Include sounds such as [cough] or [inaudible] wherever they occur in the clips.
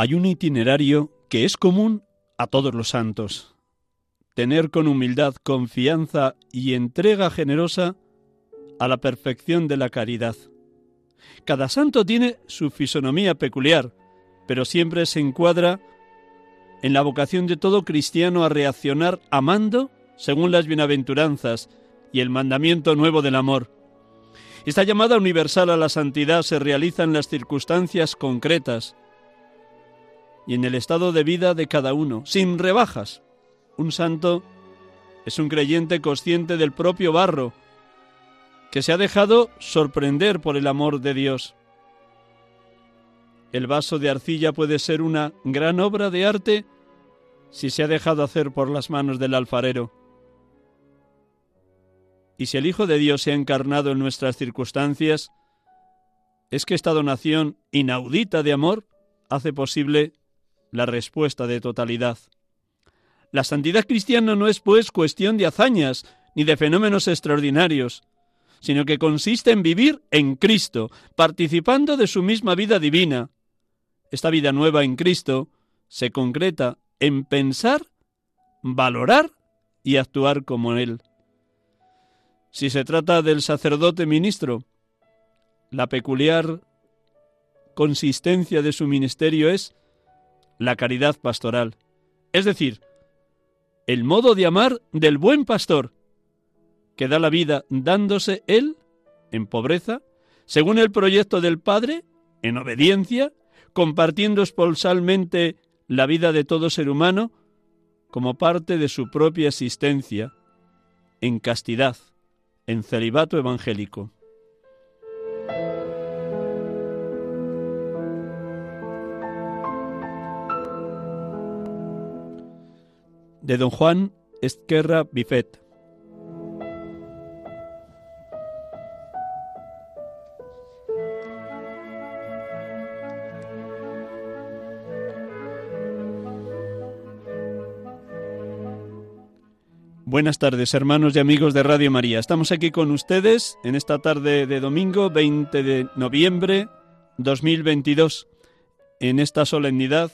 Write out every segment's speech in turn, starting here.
Hay un itinerario que es común a todos los santos. Tener con humildad, confianza y entrega generosa a la perfección de la caridad. Cada santo tiene su fisonomía peculiar, pero siempre se encuadra en la vocación de todo cristiano a reaccionar amando según las bienaventuranzas y el mandamiento nuevo del amor. Esta llamada universal a la santidad se realiza en las circunstancias concretas y en el estado de vida de cada uno, sin rebajas. Un santo es un creyente consciente del propio barro, que se ha dejado sorprender por el amor de Dios. El vaso de arcilla puede ser una gran obra de arte si se ha dejado hacer por las manos del alfarero. Y si el Hijo de Dios se ha encarnado en nuestras circunstancias, es que esta donación inaudita de amor hace posible la respuesta de totalidad. La santidad cristiana no es, pues, cuestión de hazañas ni de fenómenos extraordinarios, sino que consiste en vivir en Cristo, participando de su misma vida divina. Esta vida nueva en Cristo se concreta en pensar, valorar y actuar como Él. Si se trata del sacerdote ministro, la peculiar consistencia de su ministerio es la caridad pastoral, es decir, el modo de amar del buen pastor, que da la vida dándose él en pobreza, según el proyecto del Padre, en obediencia, compartiendo esponsalmente la vida de todo ser humano como parte de su propia existencia, en castidad, en celibato evangélico. De don Juan Esquerra Bifet. Buenas tardes, hermanos y amigos de Radio María. Estamos aquí con ustedes en esta tarde de domingo 20 de noviembre 2022, en esta solemnidad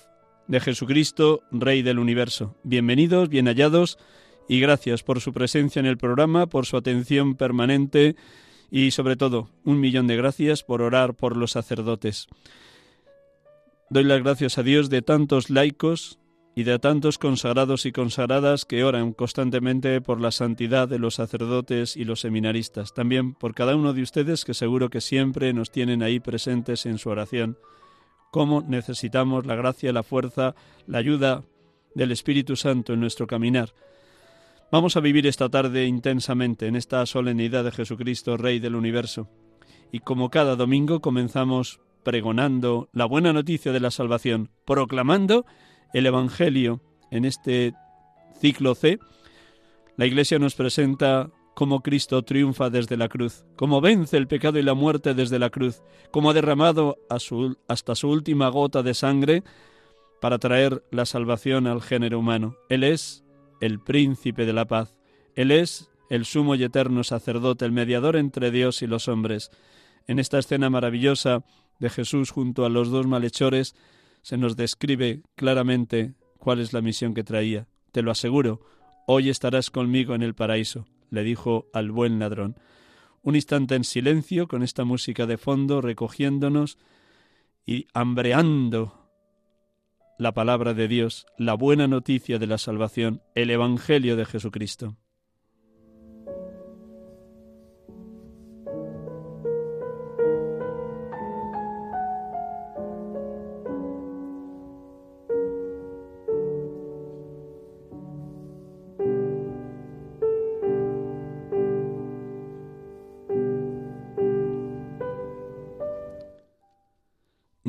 de Jesucristo, Rey del Universo. Bienvenidos, bien hallados y gracias por su presencia en el programa, por su atención permanente y sobre todo un millón de gracias por orar por los sacerdotes. Doy las gracias a Dios de tantos laicos y de tantos consagrados y consagradas que oran constantemente por la santidad de los sacerdotes y los seminaristas. También por cada uno de ustedes que seguro que siempre nos tienen ahí presentes en su oración. Cómo necesitamos la gracia, la fuerza, la ayuda del Espíritu Santo en nuestro caminar. Vamos a vivir esta tarde intensamente en esta solemnidad de Jesucristo, Rey del universo. Y como cada domingo comenzamos pregonando la buena noticia de la salvación, proclamando el Evangelio en este ciclo C, la Iglesia nos presenta cómo Cristo triunfa desde la cruz, cómo vence el pecado y la muerte desde la cruz, cómo ha derramado hasta su última gota de sangre para traer la salvación al género humano. Él es el príncipe de la paz, Él es el sumo y eterno sacerdote, el mediador entre Dios y los hombres. En esta escena maravillosa de Jesús junto a los dos malhechores, se nos describe claramente cuál es la misión que traía. Te lo aseguro, hoy estarás conmigo en el paraíso, le dijo al buen ladrón. Un instante en silencio, con esta música de fondo, recogiéndonos y hambreando la palabra de Dios, la buena noticia de la salvación, el Evangelio de Jesucristo.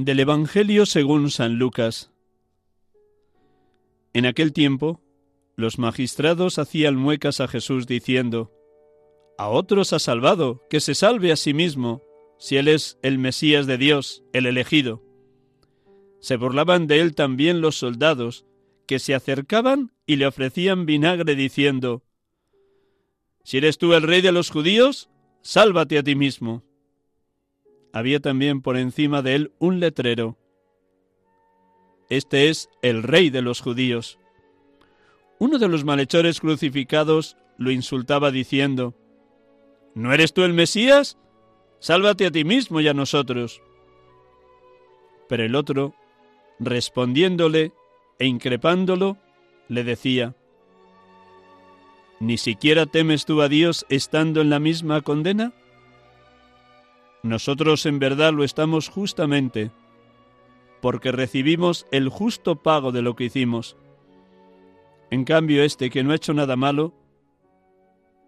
Del Evangelio según San Lucas. En aquel tiempo, los magistrados hacían muecas a Jesús diciendo, A otros ha salvado, que se salve a sí mismo, si él es el Mesías de Dios, el elegido. Se burlaban de él también los soldados, que se acercaban y le ofrecían vinagre diciendo, Si eres tú el rey de los judíos, sálvate a ti mismo había también por encima de él un letrero. Este es el rey de los judíos. Uno de los malhechores crucificados lo insultaba diciendo, ¿No eres tú el Mesías? Sálvate a ti mismo y a nosotros. Pero el otro, respondiéndole e increpándolo, le decía, ¿Ni siquiera temes tú a Dios estando en la misma condena? Nosotros en verdad lo estamos justamente, porque recibimos el justo pago de lo que hicimos. En cambio, este que no ha hecho nada malo,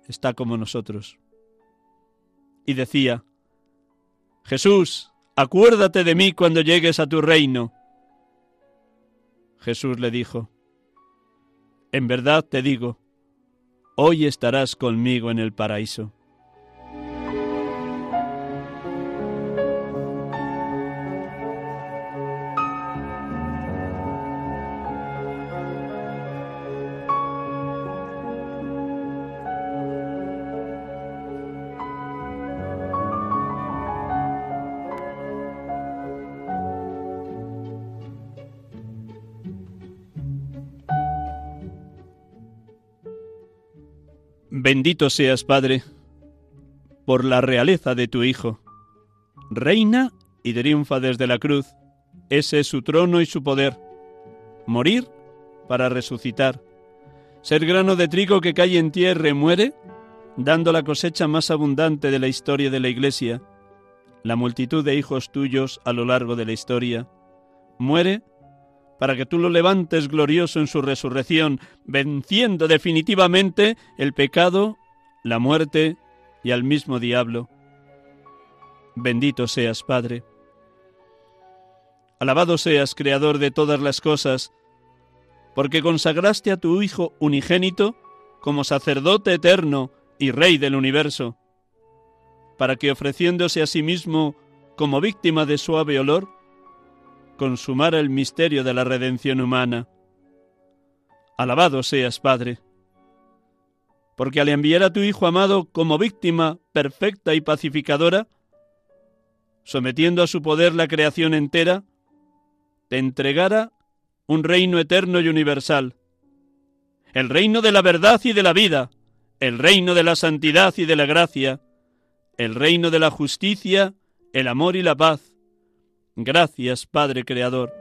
está como nosotros. Y decía, Jesús, acuérdate de mí cuando llegues a tu reino. Jesús le dijo, En verdad te digo, hoy estarás conmigo en el paraíso. Bendito seas, Padre, por la realeza de tu Hijo. Reina y triunfa desde la cruz. Ese es su trono y su poder. Morir para resucitar. Ser grano de trigo que cae en tierra y muere, dando la cosecha más abundante de la historia de la Iglesia. La multitud de hijos tuyos a lo largo de la historia. Muere para que tú lo levantes glorioso en su resurrección, venciendo definitivamente el pecado, la muerte y al mismo diablo. Bendito seas, Padre. Alabado seas, Creador de todas las cosas, porque consagraste a tu Hijo unigénito como sacerdote eterno y Rey del universo, para que ofreciéndose a sí mismo como víctima de suave olor, consumara el misterio de la redención humana. Alabado seas, Padre, porque al enviar a tu Hijo amado como víctima perfecta y pacificadora, sometiendo a su poder la creación entera, te entregara un reino eterno y universal, el reino de la verdad y de la vida, el reino de la santidad y de la gracia, el reino de la justicia, el amor y la paz, Gracias, Padre Creador.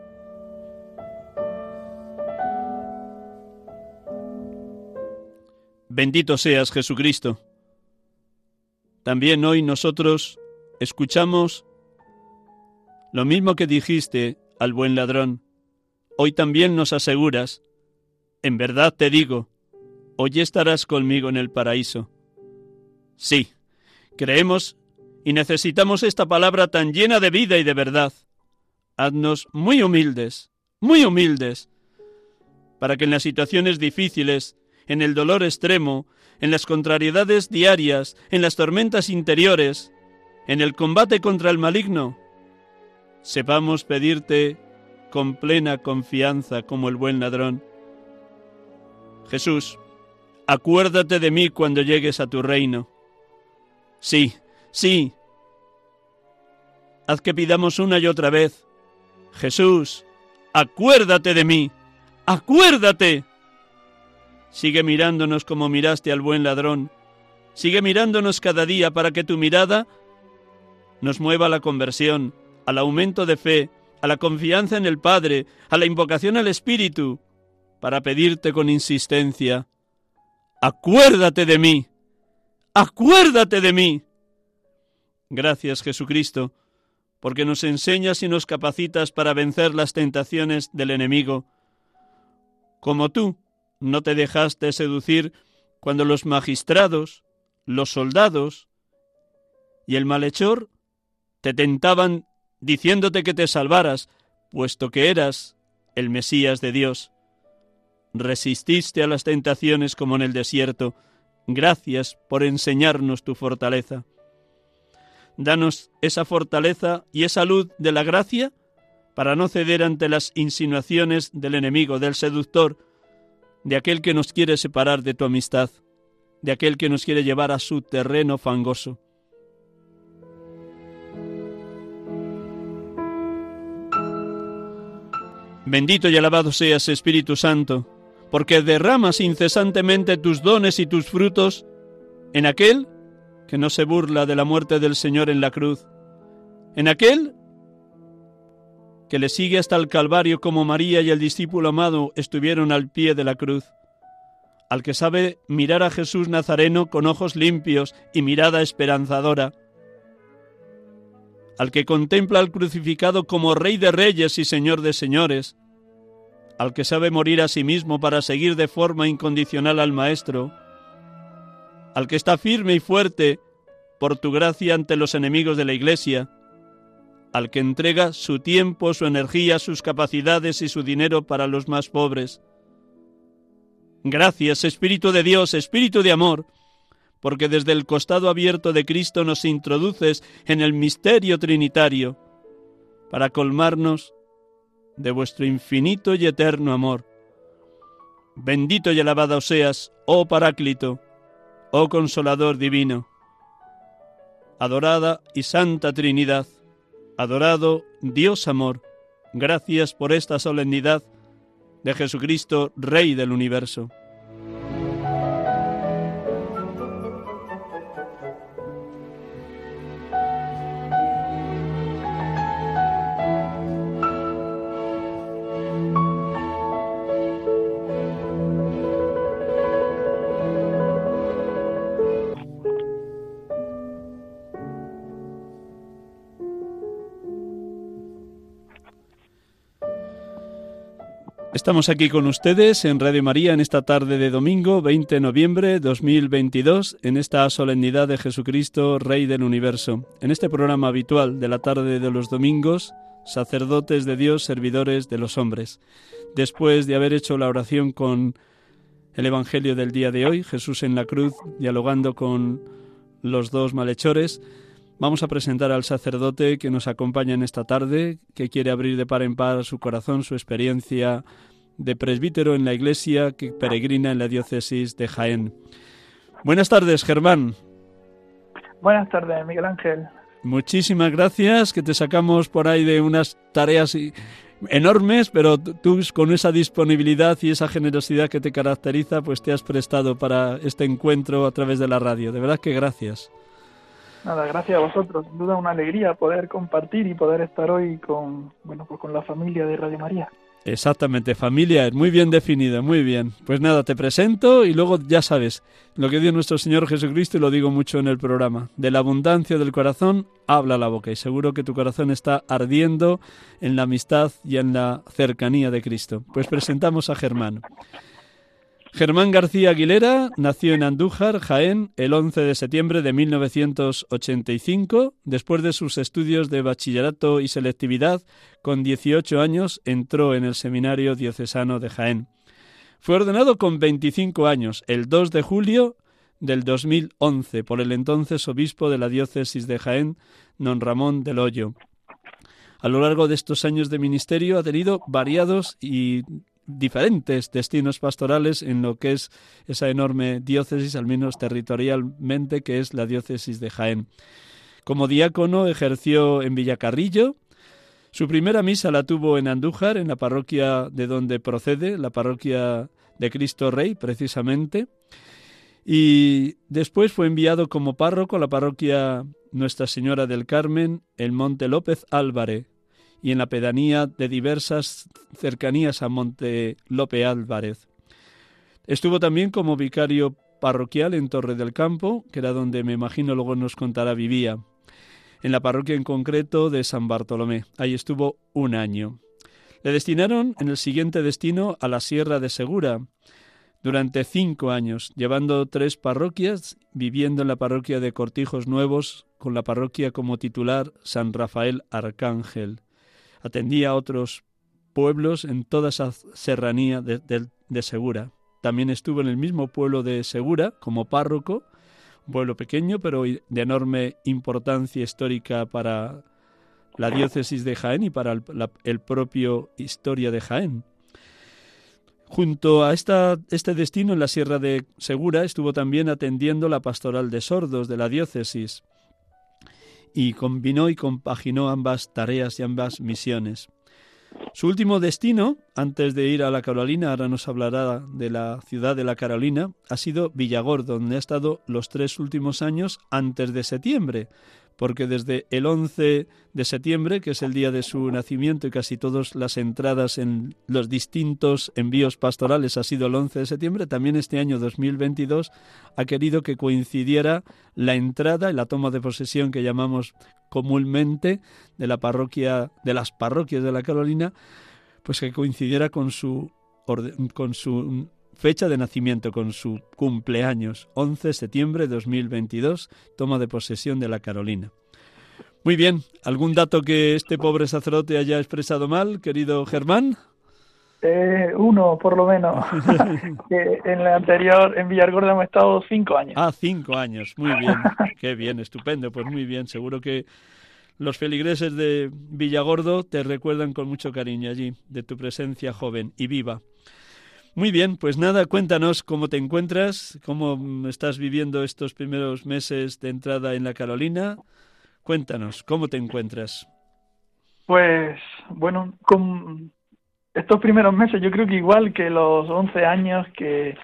Bendito seas, Jesucristo. También hoy nosotros escuchamos lo mismo que dijiste al buen ladrón. Hoy también nos aseguras, en verdad te digo, hoy estarás conmigo en el paraíso. Sí, creemos y necesitamos esta palabra tan llena de vida y de verdad haznos muy humildes, muy humildes, para que en las situaciones difíciles, en el dolor extremo, en las contrariedades diarias, en las tormentas interiores, en el combate contra el maligno, sepamos pedirte con plena confianza como el buen ladrón. Jesús, acuérdate de mí cuando llegues a tu reino. Sí, sí. Haz que pidamos una y otra vez Jesús, acuérdate de mí, acuérdate. Sigue mirándonos como miraste al buen ladrón. Sigue mirándonos cada día para que tu mirada nos mueva a la conversión, al aumento de fe, a la confianza en el Padre, a la invocación al Espíritu, para pedirte con insistencia, acuérdate de mí, acuérdate de mí. Gracias Jesucristo porque nos enseñas y nos capacitas para vencer las tentaciones del enemigo. Como tú no te dejaste seducir cuando los magistrados, los soldados y el malhechor te tentaban diciéndote que te salvaras, puesto que eras el Mesías de Dios. Resististe a las tentaciones como en el desierto. Gracias por enseñarnos tu fortaleza. Danos esa fortaleza y esa luz de la gracia para no ceder ante las insinuaciones del enemigo, del seductor, de aquel que nos quiere separar de tu amistad, de aquel que nos quiere llevar a su terreno fangoso. Bendito y alabado seas, Espíritu Santo, porque derramas incesantemente tus dones y tus frutos en aquel que no se burla de la muerte del Señor en la cruz, en aquel que le sigue hasta el Calvario como María y el discípulo amado estuvieron al pie de la cruz, al que sabe mirar a Jesús Nazareno con ojos limpios y mirada esperanzadora, al que contempla al crucificado como Rey de Reyes y Señor de Señores, al que sabe morir a sí mismo para seguir de forma incondicional al Maestro, al que está firme y fuerte por tu gracia ante los enemigos de la Iglesia, al que entrega su tiempo, su energía, sus capacidades y su dinero para los más pobres. Gracias, Espíritu de Dios, Espíritu de amor, porque desde el costado abierto de Cristo nos introduces en el misterio trinitario, para colmarnos de vuestro infinito y eterno amor. Bendito y alabado seas, oh Paráclito, oh Consolador divino. Adorada y Santa Trinidad, adorado Dios amor, gracias por esta solemnidad de Jesucristo, Rey del universo. Estamos aquí con ustedes en Radio María en esta tarde de domingo 20 de noviembre de 2022, en esta solemnidad de Jesucristo, Rey del Universo. En este programa habitual de la tarde de los domingos, sacerdotes de Dios, servidores de los hombres. Después de haber hecho la oración con el Evangelio del día de hoy, Jesús en la cruz, dialogando con los dos malhechores, Vamos a presentar al sacerdote que nos acompaña en esta tarde, que quiere abrir de par en par su corazón, su experiencia de presbítero en la iglesia que peregrina en la diócesis de Jaén. Buenas tardes, Germán. Buenas tardes, Miguel Ángel. Muchísimas gracias, que te sacamos por ahí de unas tareas enormes, pero tú con esa disponibilidad y esa generosidad que te caracteriza, pues te has prestado para este encuentro a través de la radio. De verdad que gracias. Nada, gracias a vosotros. Duda una alegría poder compartir y poder estar hoy con, bueno, pues con la familia de Radio María. Exactamente, familia, muy bien definida, muy bien. Pues nada, te presento y luego ya sabes lo que dio nuestro Señor Jesucristo y lo digo mucho en el programa. De la abundancia del corazón habla la boca y seguro que tu corazón está ardiendo en la amistad y en la cercanía de Cristo. Pues presentamos a Germán. Germán García Aguilera nació en Andújar, Jaén, el 11 de septiembre de 1985. Después de sus estudios de bachillerato y selectividad, con 18 años entró en el Seminario Diocesano de Jaén. Fue ordenado con 25 años, el 2 de julio del 2011, por el entonces obispo de la diócesis de Jaén, don Ramón del Hoyo. A lo largo de estos años de ministerio ha tenido variados y diferentes destinos pastorales en lo que es esa enorme diócesis, al menos territorialmente, que es la diócesis de Jaén. Como diácono ejerció en Villacarrillo. Su primera misa la tuvo en Andújar, en la parroquia de donde procede, la parroquia de Cristo Rey, precisamente. Y después fue enviado como párroco a la parroquia Nuestra Señora del Carmen, en Monte López Álvarez, y en la pedanía de diversas cercanías a Monte Lope Álvarez. Estuvo también como vicario parroquial en Torre del Campo, que era donde me imagino luego nos contará vivía, en la parroquia en concreto de San Bartolomé. Ahí estuvo un año. Le destinaron en el siguiente destino a la Sierra de Segura durante cinco años, llevando tres parroquias, viviendo en la parroquia de Cortijos Nuevos, con la parroquia como titular San Rafael Arcángel. Atendía a otros pueblos en toda esa serranía de, Segura. También estuvo en el mismo pueblo de Segura como párroco, un pueblo pequeño pero de enorme importancia histórica para la diócesis de Jaén y para el, propio historia de Jaén. Junto a esta, este destino en la Sierra de Segura estuvo también atendiendo la pastoral de sordos de la diócesis y combinó y compaginó ambas tareas y ambas misiones. Su último destino, antes de ir a la Carolina, ahora nos hablará de la ciudad de la Carolina, ha sido Villagor, donde ha estado los tres últimos años antes de septiembre, porque desde el 11 de septiembre, que es el día de su nacimiento y casi todas las entradas en los distintos envíos pastorales ha sido el 11 de septiembre, también este año 2022 ha querido que coincidiera la entrada y la toma de posesión que llamamos comúnmente de la parroquia de las parroquias de la Carolina, pues que coincidiera con su con su fecha de nacimiento con su cumpleaños, 11 de septiembre de 2022, toma de posesión de la Carolina. Muy bien, ¿algún dato que este pobre sacerdote haya expresado mal, querido Germán? Eh, uno, por lo menos. [laughs] en la anterior, en Villargorda hemos estado cinco años. Ah, cinco años, muy bien. [laughs] Qué bien, estupendo, pues muy bien. Seguro que los feligreses de Villagordo te recuerdan con mucho cariño allí, de tu presencia joven y viva. Muy bien, pues nada, cuéntanos cómo te encuentras, cómo estás viviendo estos primeros meses de entrada en la Carolina. Cuéntanos, ¿cómo te encuentras? Pues bueno, con estos primeros meses yo creo que igual que los 11 años que,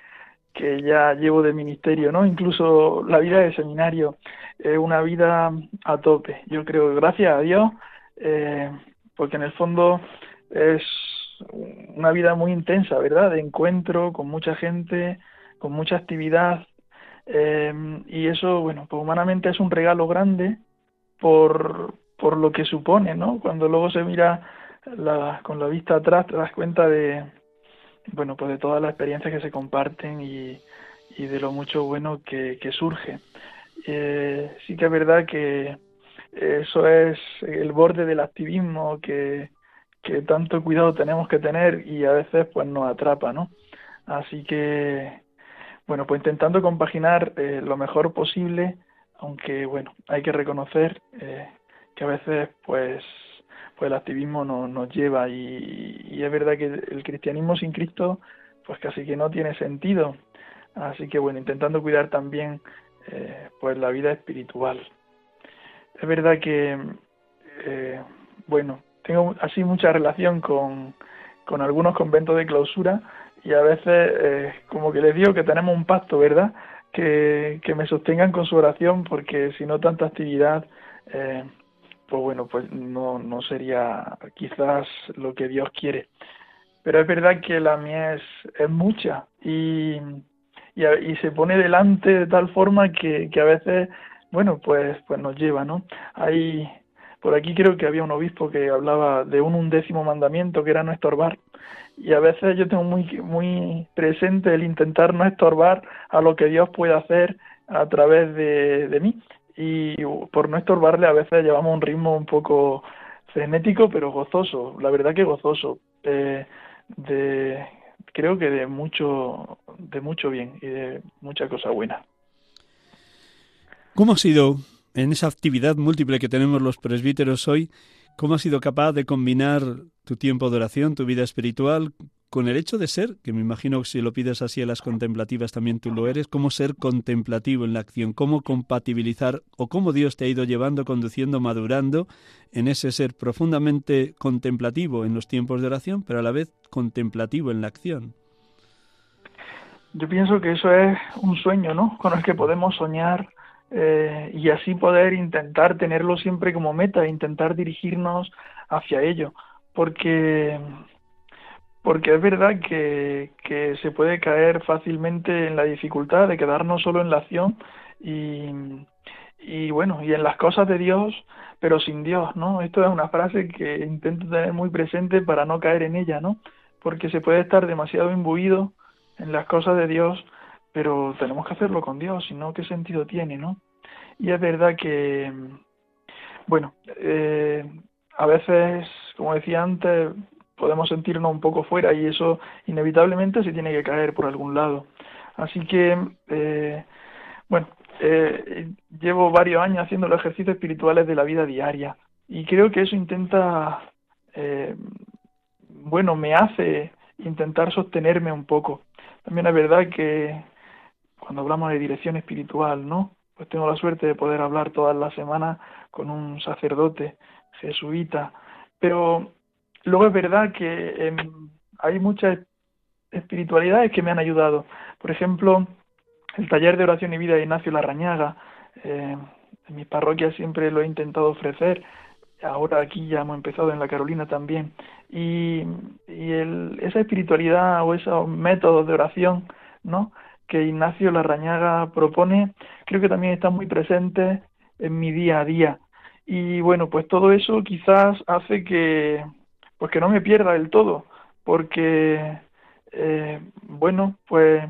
que ya llevo de ministerio, ¿no? Incluso la vida de seminario, es una vida a tope. Yo creo, gracias a Dios, eh, porque en el fondo es una vida muy intensa, ¿verdad? De encuentro con mucha gente, con mucha actividad. Eh, y eso, bueno, pues humanamente es un regalo grande por, por lo que supone, ¿no? Cuando luego se mira la, con la vista atrás, te das cuenta de, bueno, pues de todas las experiencias que se comparten y, y de lo mucho bueno que, que surge. Eh, sí que es verdad que eso es el borde del activismo que, que tanto cuidado tenemos que tener y a veces pues nos atrapa, ¿no? Así que, bueno, pues intentando compaginar eh, lo mejor posible, aunque bueno, hay que reconocer eh, que a veces pues pues el activismo no, nos lleva y, es verdad que el cristianismo sin Cristo pues casi que no tiene sentido. Así que bueno, intentando cuidar también eh, pues la vida espiritual. Es verdad que, bueno, tengo así mucha relación con, con algunos conventos de clausura y a veces eh, como que les digo que tenemos un pacto, ¿verdad? Que, que me sostengan con su oración porque si no tanta actividad, eh, pues bueno, pues no, no sería quizás lo que Dios quiere. Pero es verdad que la mía es, es mucha y, y, y se pone delante de tal forma que, que a veces, bueno, pues, pues nos lleva, ¿no? Hay por aquí creo que había un obispo que hablaba de un undécimo mandamiento que era no estorbar. Y a veces yo tengo muy, muy presente el intentar no estorbar a lo que Dios puede hacer a través de, de mí. Y por no estorbarle a veces llevamos un ritmo un poco frenético pero gozoso, la verdad que gozoso. Eh, de, creo que de mucho, de mucho bien y de mucha cosa buena. ¿Cómo ha sido en esa actividad múltiple que tenemos los presbíteros hoy, ¿cómo has sido capaz de combinar tu tiempo de oración, tu vida espiritual, con el hecho de ser, que me imagino que si lo pides así a las contemplativas también tú lo eres, cómo ser contemplativo en la acción, cómo compatibilizar o cómo Dios te ha ido llevando, conduciendo, madurando en ese ser profundamente contemplativo en los tiempos de oración, pero a la vez contemplativo en la acción? Yo pienso que eso es un sueño, ¿no? Con el que podemos soñar eh, y así poder intentar tenerlo siempre como meta, intentar dirigirnos hacia ello, porque porque es verdad que, que se puede caer fácilmente en la dificultad de quedarnos solo en la acción y, y bueno, y en las cosas de Dios, pero sin Dios, ¿no? Esto es una frase que intento tener muy presente para no caer en ella, ¿no? Porque se puede estar demasiado imbuido en las cosas de Dios pero tenemos que hacerlo con Dios, si no, ¿qué sentido tiene, no? Y es verdad que, bueno, eh, a veces, como decía antes, podemos sentirnos un poco fuera y eso inevitablemente se tiene que caer por algún lado. Así que, eh, bueno, eh, llevo varios años haciendo los ejercicios espirituales de la vida diaria y creo que eso intenta, eh, bueno, me hace intentar sostenerme un poco. También es verdad que cuando hablamos de dirección espiritual, ¿no? Pues tengo la suerte de poder hablar todas las semanas con un sacerdote jesuita, pero luego es verdad que em, hay muchas espiritualidades que me han ayudado. Por ejemplo, el taller de oración y vida de Ignacio Larrañaga, eh, en mi parroquia siempre lo he intentado ofrecer, ahora aquí ya hemos empezado en la Carolina también, y, y el, esa espiritualidad o esos métodos de oración, ¿no? Que Ignacio Larrañaga propone, creo que también están muy presentes en mi día a día. Y bueno, pues todo eso quizás hace que, pues que no me pierda del todo, porque, eh, bueno, pues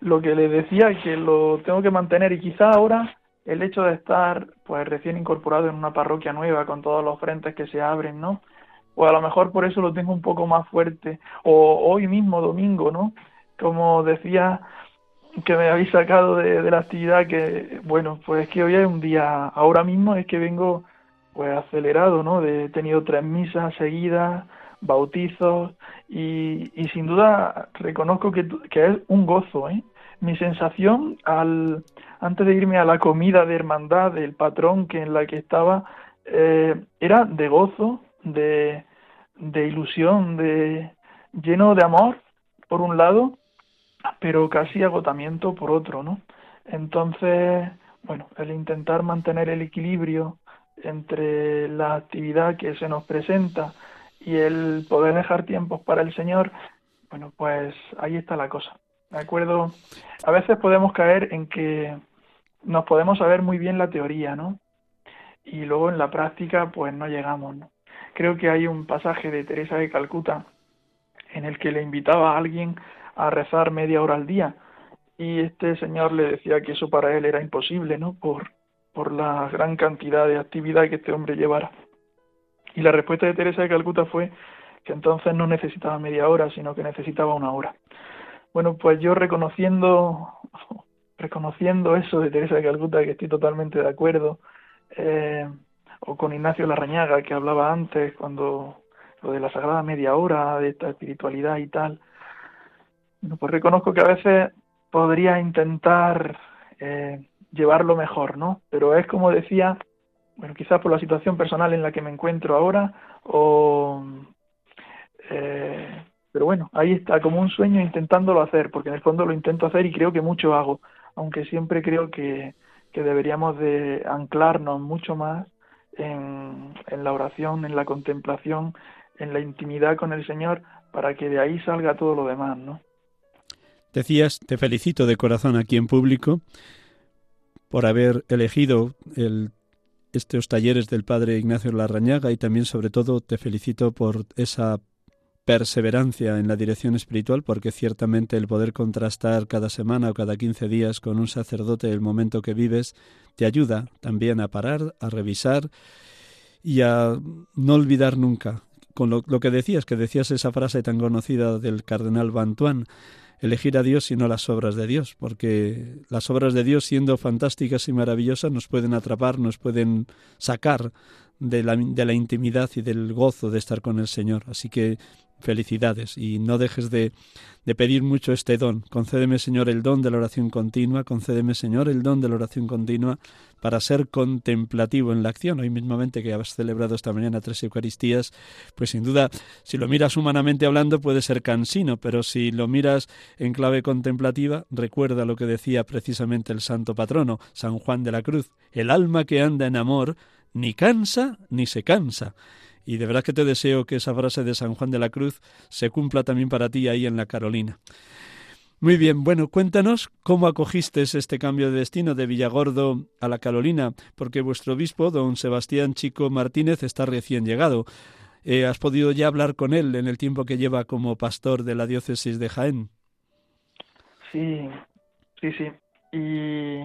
lo que le decía que lo tengo que mantener y quizá ahora el hecho de estar pues recién incorporado en una parroquia nueva con todos los frentes que se abren, ¿no? O a lo mejor por eso lo tengo un poco más fuerte. O hoy mismo, domingo, ¿no? Como decía que me habéis sacado de, la actividad que, bueno, pues es que hoy es un día, ahora mismo es que vengo pues acelerado, ¿no? De, he tenido tres misas seguidas, bautizos y, y sin duda reconozco que, que es un gozo, ¿eh? mi sensación al antes de irme a la comida de hermandad del patrón que en la que estaba eh, era de gozo, de, de ilusión, de lleno de amor por un lado, pero casi agotamiento por otro, ¿no? Entonces, bueno, el intentar mantener el equilibrio entre la actividad que se nos presenta y el poder dejar tiempos para el Señor, bueno, pues ahí está la cosa. ¿De acuerdo? A veces podemos caer en que nos podemos saber muy bien la teoría, ¿no? Y luego en la práctica, pues no llegamos, ¿no? Creo que hay un pasaje de Teresa de Calcuta en el que le invitaba a alguien a rezar media hora al día y este señor le decía que eso para él era imposible, ¿no? Por, por la gran cantidad de actividad que este hombre llevara. Y la respuesta de Teresa de Calcuta fue que entonces no necesitaba media hora, sino que necesitaba una hora. Bueno, pues yo reconociendo, [laughs] reconociendo eso de Teresa de Calcuta, que estoy totalmente de acuerdo, eh, o con Ignacio Larrañaga, que hablaba antes, cuando lo de la sagrada media hora, de esta espiritualidad y tal, bueno, pues reconozco que a veces podría intentar eh, llevarlo mejor, ¿no? Pero es como decía, bueno, quizás por la situación personal en la que me encuentro ahora, o eh, pero bueno, ahí está, como un sueño intentándolo hacer, porque en el fondo lo intento hacer y creo que mucho hago, aunque siempre creo que, que deberíamos de anclarnos mucho más en, en la oración, en la contemplación, en la intimidad con el Señor, para que de ahí salga todo lo demás, ¿no? Decías, te felicito de corazón aquí en público por haber elegido el, estos talleres del Padre Ignacio Larrañaga y también sobre todo te felicito por esa perseverancia en la dirección espiritual, porque ciertamente el poder contrastar cada semana o cada quince días con un sacerdote el momento que vives te ayuda también a parar, a revisar y a no olvidar nunca. Con lo, que decías, que decías esa frase tan conocida del cardenal Bantuán, elegir a Dios y no las obras de Dios, porque las obras de Dios, siendo fantásticas y maravillosas, nos pueden atrapar, nos pueden sacar de la, de la intimidad y del gozo de estar con el Señor. Así que felicidades y no dejes de, de, pedir mucho este don. Concédeme, Señor, el don de la oración continua, concédeme, Señor, el don de la oración continua para ser contemplativo en la acción. Hoy mismamente que has celebrado esta mañana tres Eucaristías, pues sin duda, si lo miras humanamente hablando puede ser cansino, pero si lo miras en clave contemplativa, recuerda lo que decía precisamente el santo patrono, San Juan de la Cruz, el alma que anda en amor ni cansa ni se cansa. Y de verdad que te deseo que esa frase de San Juan de la Cruz se cumpla también para ti ahí en la Carolina. Muy bien, bueno, cuéntanos cómo acogiste este cambio de destino de Villagordo a la Carolina, porque vuestro obispo, don Sebastián Chico Martínez, está recién llegado. Eh, ¿Has podido ya hablar con él en el tiempo que lleva como pastor de la diócesis de Jaén? Sí, sí, sí. Y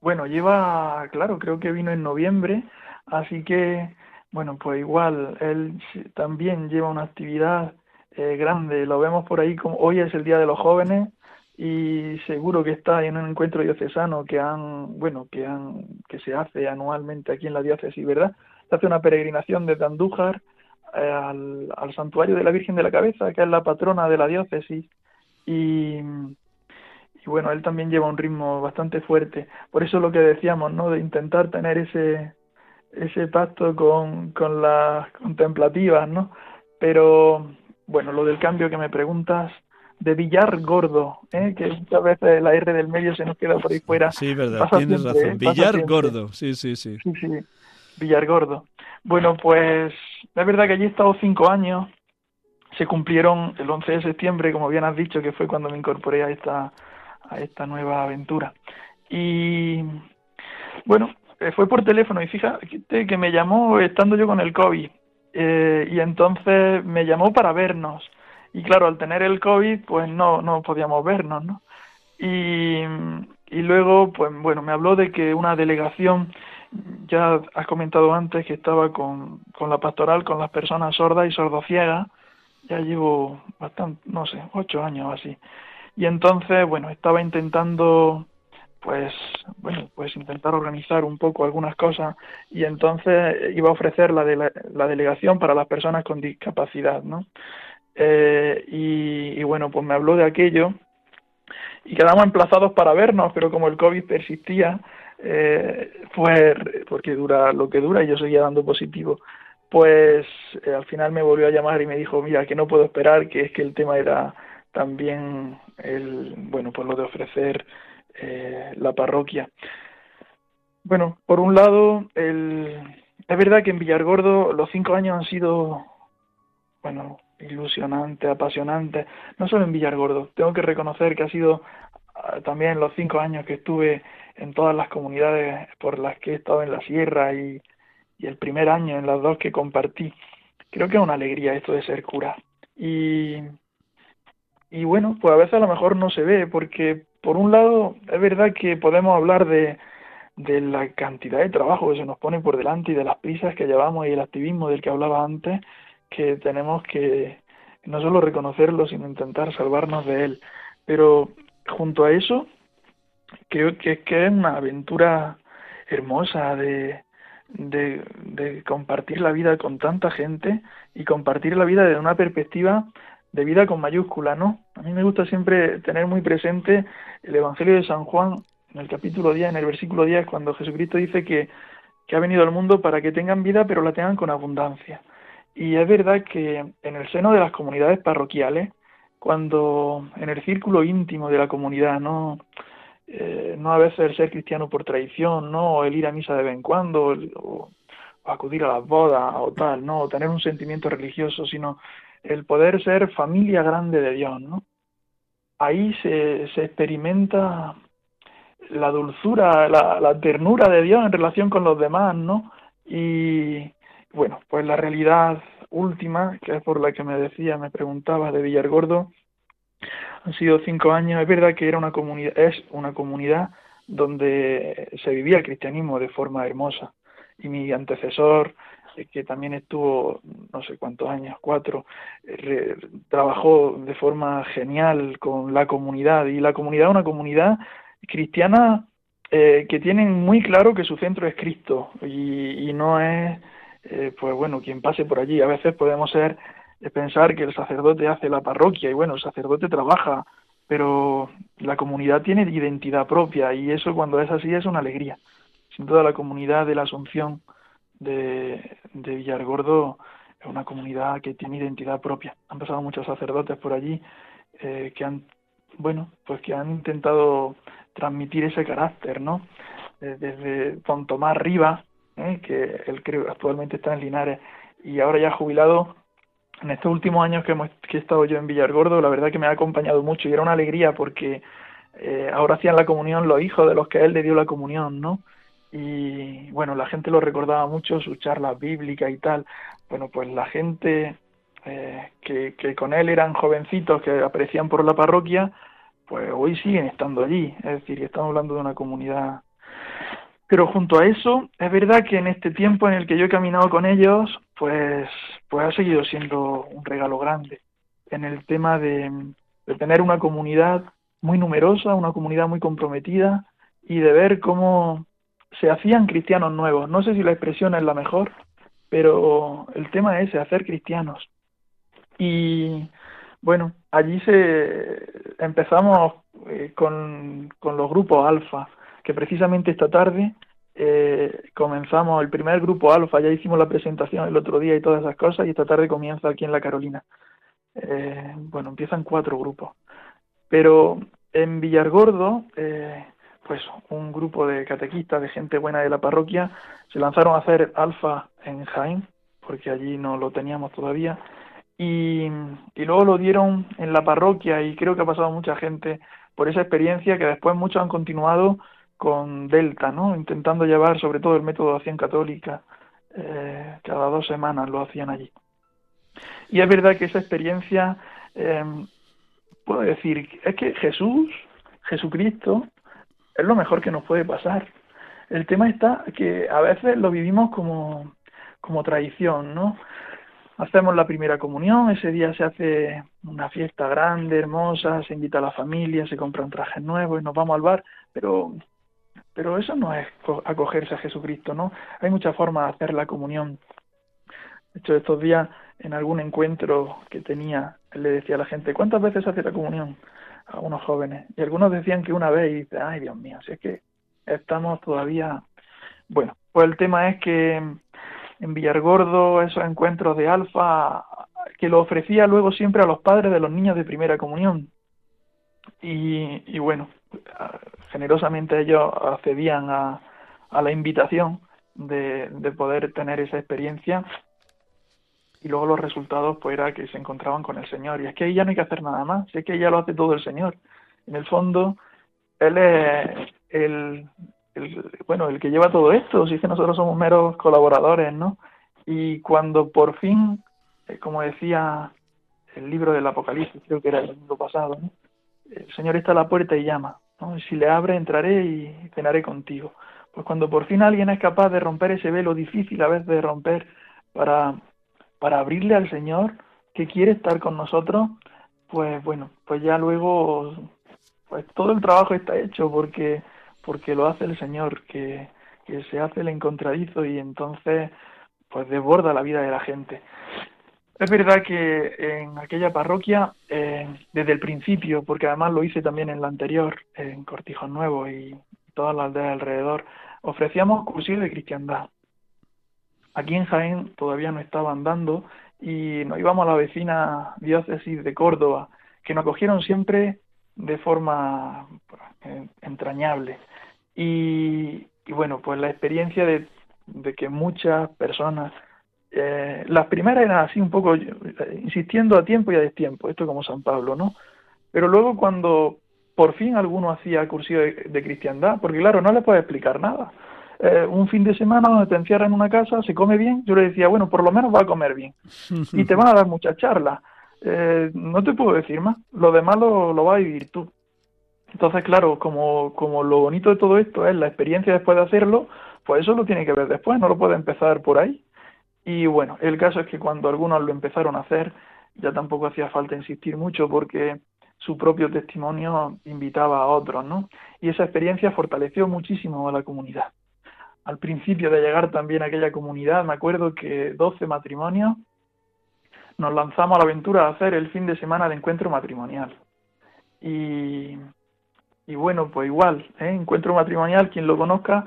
Bueno, lleva, claro, creo que vino en noviembre, así que, bueno, pues igual, él también lleva una actividad eh, grande, lo vemos por ahí, como hoy es el Día de los Jóvenes y seguro que está en un encuentro diocesano que han, bueno, que han, que se hace anualmente aquí en la diócesis, ¿verdad? Se hace una peregrinación desde Andújar eh, al, santuario de la Virgen de la Cabeza, que es la patrona de la diócesis, y, y bueno, él también lleva un ritmo bastante fuerte. Por eso lo que decíamos, ¿no? De intentar tener ese, ese pacto con, con las contemplativas, ¿no? Pero, bueno, lo del cambio que me preguntas, de Villar Gordo, ¿eh? que muchas veces la R del medio se nos queda por ahí fuera. Sí, verdad, tienes razón. ¿eh? Villar Gordo, sí, sí, sí. Sí, sí, Villar Gordo. Bueno, pues es verdad que allí he estado cinco años, se cumplieron el 11 de septiembre, como bien has dicho, que fue cuando me incorporé a esta a esta nueva aventura. Y bueno, eh, fue por teléfono y fíjate que me llamó estando yo con el COVID eh, y entonces me llamó para vernos. Y claro, al tener el COVID, pues no, no podíamos vernos, ¿no? Y, y luego, pues bueno, me habló de que una delegación, ya has comentado antes que estaba con, con la pastoral, con las personas sordas y sordociegas, ya llevo bastante, no sé, ocho años así y entonces bueno estaba intentando pues bueno pues intentar organizar un poco algunas cosas y entonces iba a ofrecer la, de la, delegación para las personas con discapacidad no eh, y, bueno pues me habló de aquello y quedamos emplazados para vernos pero como el covid persistía eh, pues porque dura lo que dura y yo seguía dando positivo pues eh, al final me volvió a llamar y me dijo mira que no puedo esperar que es que el tema era también el, bueno, pues lo de ofrecer eh, la parroquia. Bueno, por un lado, el, es verdad que en Villargordo los cinco años han sido, bueno, ilusionantes, apasionantes, no solo en Villargordo, tengo que reconocer que ha sido ah, también los cinco años que estuve en todas las comunidades por las que he estado en la sierra y, y el primer año en las dos que compartí. Creo que es una alegría esto de ser cura. Y y bueno, pues a veces a lo mejor no se ve, porque por un lado es verdad que podemos hablar de, de la cantidad de trabajo que se nos pone por delante y de las prisas que llevamos y el activismo del que hablaba antes, que tenemos que no solo reconocerlo, sino intentar salvarnos de él. Pero junto a eso, creo que, que es una aventura hermosa de, de, de compartir la vida con tanta gente y compartir la vida desde una perspectiva de vida con mayúscula, ¿no? A mí me gusta siempre tener muy presente el Evangelio de San Juan, en el capítulo 10, en el versículo 10, cuando Jesucristo dice que, ha venido al mundo para que tengan vida, pero la tengan con abundancia. Y es verdad que en el seno de las comunidades parroquiales, cuando en el círculo íntimo de la comunidad, no, eh, no a veces el ser cristiano por tradición, no, o el ir a misa de vez en cuando, o, o acudir a las bodas o tal, no, o tener un sentimiento religioso, sino el poder ser familia grande de Dios, ¿no? Ahí se, se experimenta la dulzura, la, la, ternura de Dios en relación con los demás, ¿no? Y bueno, pues la realidad última, que es por la que me decía, me preguntaba de Villargordo, han sido cinco años, es verdad que era una comunidad, es una comunidad donde se vivía el cristianismo de forma hermosa. Y mi antecesor, que también estuvo no sé cuántos años, cuatro, trabajó de forma genial con la comunidad y la comunidad una comunidad cristiana eh, que tienen muy claro que su centro es Cristo y, y no es, eh, pues bueno, quien pase por allí. A veces podemos ser eh, pensar que el sacerdote hace la parroquia y bueno, el sacerdote trabaja, pero la comunidad tiene identidad propia y eso cuando es así es una alegría. Sin toda la comunidad de la Asunción de, Villargordo es una comunidad que tiene identidad propia. Han pasado muchos sacerdotes por allí eh, que han, bueno, pues que han intentado transmitir ese carácter, ¿no? Eh, desde Don Tomás Riva, eh, que él creo actualmente está en Linares y ahora ya jubilado. En estos últimos años que, hemos, que he estado yo en Villargordo, la verdad que me ha acompañado mucho y era una alegría porque eh, ahora hacían la comunión los hijos de los que él le dio la comunión, ¿no? Y bueno, la gente lo recordaba mucho, sus charlas bíblicas y tal. Bueno, pues la gente eh, que, que con él eran jovencitos que aparecían por la parroquia, pues hoy siguen estando allí. Es decir, estamos hablando de una comunidad Pero junto a eso, es verdad que en este tiempo en el que yo he caminado con ellos, pues, pues ha seguido siendo un regalo grande en el tema de, de tener una comunidad muy numerosa, una comunidad muy comprometida y de ver cómo se hacían cristianos nuevos. No sé si la expresión es la mejor, pero el tema es hacer cristianos. Y bueno, allí se empezamos eh, con, con, los grupos alfa, que precisamente esta tarde eh, comenzamos el primer grupo alfa, ya hicimos la presentación el otro día y todas esas cosas, y esta tarde comienza aquí en la Carolina. Eh, bueno, empiezan cuatro grupos. Pero en Villargordo, eh, pues un grupo de catequistas, de gente buena de la parroquia, se lanzaron a hacer alfa en Jaén, porque allí no lo teníamos todavía, y, y, luego lo dieron en la parroquia y creo que ha pasado mucha gente por esa experiencia que después muchos han continuado con Delta, ¿no? Intentando llevar sobre todo el método de acción católica, eh, cada dos semanas lo hacían allí. Y es verdad que esa experiencia, eh, puedo decir, es que Jesús, Jesucristo, es lo mejor que nos puede pasar. El tema está que a veces lo vivimos como, como tradición, ¿no? Hacemos la primera comunión, ese día se hace una fiesta grande, hermosa, se invita a la familia, se compra un traje nuevo y nos vamos al bar, pero, pero eso no es acogerse a Jesucristo, ¿no? Hay muchas formas de hacer la comunión. De hecho, estos días, en algún encuentro que tenía, él le decía a la gente, ¿cuántas veces hace la comunión? A unos jóvenes. Y algunos decían que una vez, y dice, ay Dios mío, si es que estamos todavía... Bueno, pues el tema es que en Villargordo esos encuentros de alfa, que lo ofrecía luego siempre a los padres de los niños de primera comunión. Y, y bueno, generosamente ellos accedían a, a la invitación de, de poder tener esa experiencia y luego los resultados pues era que se encontraban con el Señor. Y es que ahí ya no hay que hacer nada más, es que ya lo hace todo el Señor. En el fondo, Él es el, bueno, el que lleva todo esto, si es nosotros somos meros colaboradores, ¿no? Y cuando por fin, eh, como decía el libro del Apocalipsis, creo que era el domingo pasado, ¿no? el Señor está a la puerta y llama, ¿no? Y si le abre, entraré y cenaré contigo. Pues cuando por fin alguien es capaz de romper ese velo difícil a veces de romper para para abrirle al Señor que quiere estar con nosotros, pues bueno, pues ya luego pues todo el trabajo está hecho porque porque lo hace el Señor, que, que se hace el encontradizo y entonces pues desborda la vida de la gente. Es verdad que en aquella parroquia, eh, desde el principio, porque además lo hice también en la anterior, en Cortijos Nuevo y todas las aldeas alrededor, ofrecíamos cursillos de cristiandad. Aquí en Jaén todavía no estaban dando y nos íbamos a la vecina diócesis de Córdoba, que nos acogieron siempre de forma pues, entrañable. Y, bueno, pues la experiencia de, que muchas personas, eh, las primeras eran así un poco insistiendo a tiempo y a destiempo, esto como San Pablo, ¿no? Pero luego cuando por fin alguno hacía cursillo de, de cristiandad, porque claro, no le puede explicar nada eh, un fin de semana donde te encierran en una casa, se come bien, yo le decía, bueno, por lo menos va a comer bien. [laughs] Y te van a dar muchas charlas. Eh, no te puedo decir más, lo demás lo, lo vas a vivir tú. Entonces, claro, como, como lo bonito de todo esto es la experiencia después de hacerlo, pues eso lo tiene que ver después, no lo puede empezar por ahí. Y bueno, el caso es que cuando algunos lo empezaron a hacer, ya tampoco hacía falta insistir mucho porque su propio testimonio invitaba a otros, ¿no? Y esa experiencia fortaleció muchísimo a la comunidad al principio de llegar también a aquella comunidad, me acuerdo que 12 matrimonios nos lanzamos a la aventura de hacer el fin de semana de encuentro matrimonial. Y, bueno, pues igual, ¿eh? encuentro matrimonial, quien lo conozca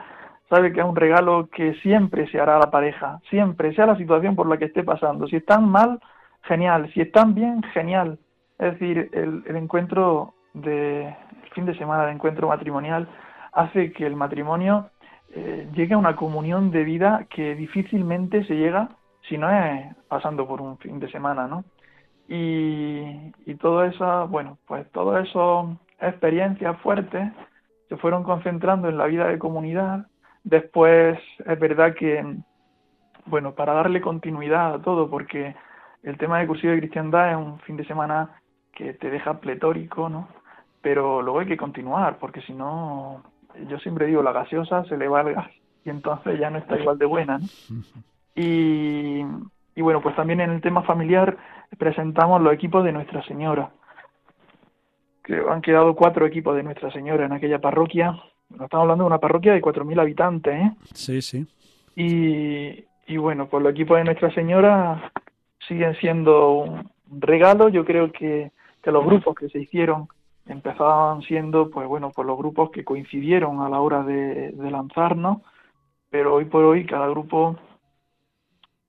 sabe que es un regalo que siempre se hará a la pareja, siempre, sea la situación por la que esté pasando. Si están mal, genial, si están bien, genial. Es decir, el, el encuentro de el fin de semana de encuentro matrimonial hace que el matrimonio eh, llegue a una comunión de vida que difícilmente se llega si no es pasando por un fin de semana, ¿no? Y, y todo eso, bueno, pues todas esas experiencias fuertes se fueron concentrando en la vida de comunidad. Después es verdad que, bueno, para darle continuidad a todo, porque el tema de cursillo de cristiandad es un fin de semana que te deja pletórico, ¿no? Pero luego hay que continuar, porque si no, yo siempre digo, la gaseosa se le va el gas. y entonces ya no está igual de buena. [laughs] Y, y bueno, pues también en el tema familiar presentamos los equipos de Nuestra Señora. Que han quedado cuatro equipos de Nuestra Señora en aquella parroquia. Estamos hablando de una parroquia de 4.000 habitantes, ¿eh? Sí, sí. Y, y bueno, pues los equipos de Nuestra Señora siguen siendo un regalo. Yo creo que, que los grupos que se hicieron empezaban siendo, pues bueno, pues los grupos que coincidieron a la hora de, de lanzarnos, pero hoy por hoy cada grupo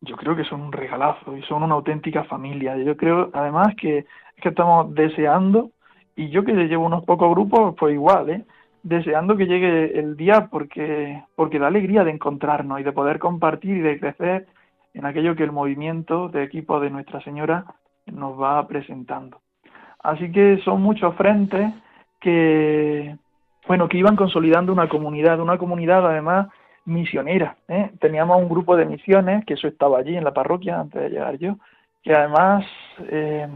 yo creo que son un regalazo y son una auténtica familia. Yo creo además que es que estamos deseando, y yo que llevo unos pocos grupos, pues igual, ¿eh? deseando que llegue el día porque, porque da alegría de encontrarnos y de poder compartir y de crecer en aquello que el movimiento de equipo de Nuestra Señora nos va presentando. Así que son muchos frentes que, bueno, que iban consolidando una comunidad, una comunidad además misionera. ¿eh? Teníamos un grupo de misiones, que eso estaba allí en la parroquia antes de llegar yo, que además eh,